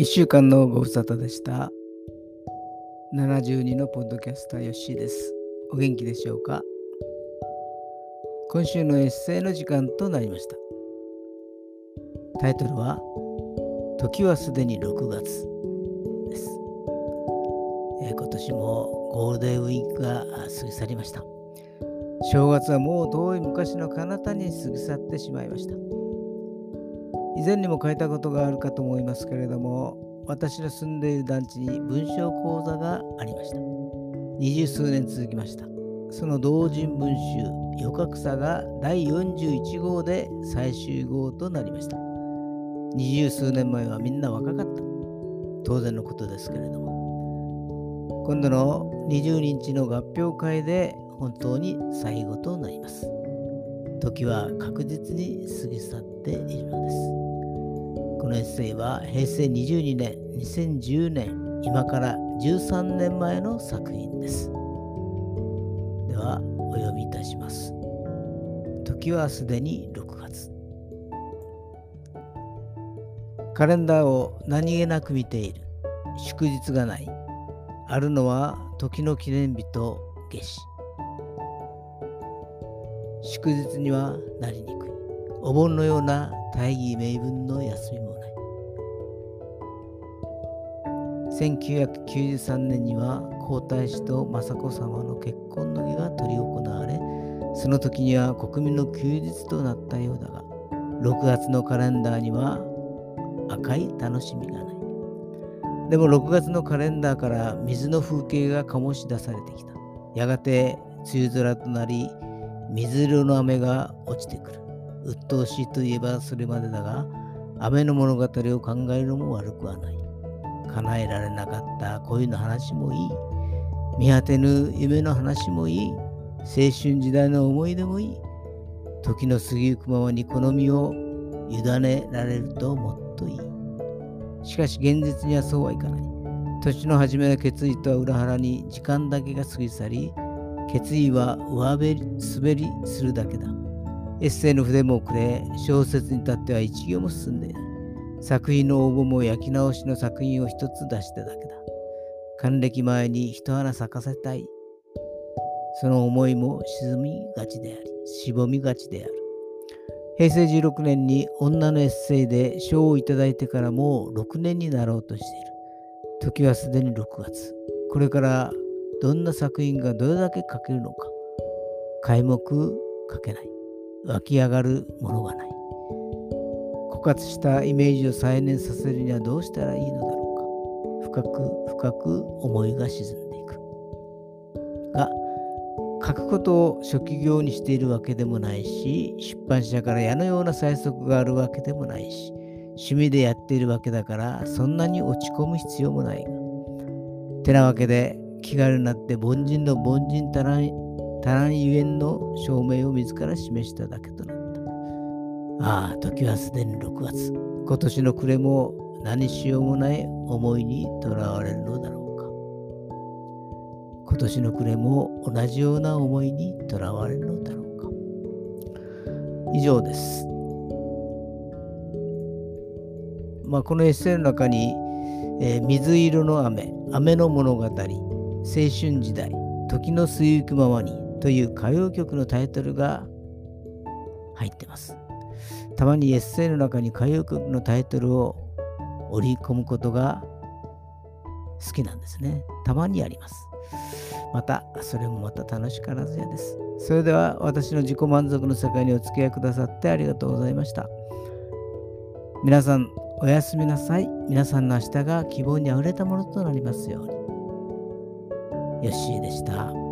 1週間のご無沙汰でした。72のポッドキャスターヨッシーです。お元気でしょうか？今週のエッセイの時間となりました。タイトルは時はすでに6月です、えー、今年もゴールデンウィークが過ぎ去りました。正月はもう遠い昔の彼方に過ぎ去ってしまいました。以前にも書いたことがあるかと思いますけれども私の住んでいる団地に文章講座がありました。二十数年続きました。その同人文集「余格差」が第41号で最終号となりました。二十数年前はみんな若かった。当然のことですけれども。今度の20日の合評会で本当に最後となります。時は確実に過ぎ去っているのです。このエッセイは平成22年、2010年、今から13年前の作品です。では、お読みいたします。時はすでに6月。カレンダーを何気なく見ている。祝日がない。あるのは時の記念日と夏至。祝日にはなりにくい。お盆のような大義名分の休みもない。1993年には皇太子と雅子さまの結婚の儀が執り行われ、その時には国民の休日となったようだが、6月のカレンダーには赤い楽しみがない。でも6月のカレンダーから水の風景が醸し出されてきた。やがて梅雨空となり、水色の雨が落ちてくる。鬱陶しいといえばそれまでだが、雨の物語を考えるのも悪くはない。叶えられなかった恋の話もいい。見果てぬ夢の話もいい。青春時代の思い出もいい。時の過ぎゆくままに好みを委ねられるともっといい。しかし現実にはそうはいかない。年の初めの決意とは裏腹に時間だけが過ぎ去り、決意は上滑り滑りするだけだ。エッセイの筆もくれ、小説に至っては一行も進んでいない。作品の応募も焼き直しの作品を一つ出しただけだ。還暦前に一花咲かせたい。その思いも沈みがちであり、しぼみがちである。平成16年に女のエッセイで賞をいただいてからもう6年になろうとしている。時はすでに6月。これからどんな作品がどれだけ書けるのか。皆目書けない。湧き上がるものがない。枯渇したイメージを再燃させるにはどうしたらいいのだろうか。深く深く思いが沈んでいく。が、書くことを職業にしているわけでもないし、出版社から矢のような催促があるわけでもないし、趣味でやっているわけだから、そんなに落ち込む必要もないが。てなわけで、気軽になって凡人の凡人たらたらんゆえんの証明を自ら示しただけとなった。ああ、時はすでに6月。今年の暮れも何しようもない思いにとらわれるのだろうか。今年の暮れも同じような思いにとらわれるのだろうか。以上です。まあ、このエッセイの中に、えー、水色の雨、雨の物語、青春時代、時の過ぎゆくままにという歌謡曲のタイトルが入ってます。たまにエッセイの中に歌謡曲のタイトルを織り込むことが好きなんですね。たまにあります。また、それもまた楽しからずやです。それでは私の自己満足の世界にお付き合いくださってありがとうございました。皆さん、おやすみなさい。皆さんの明日が希望にあふれたものとなりますように。ヨッシーでした。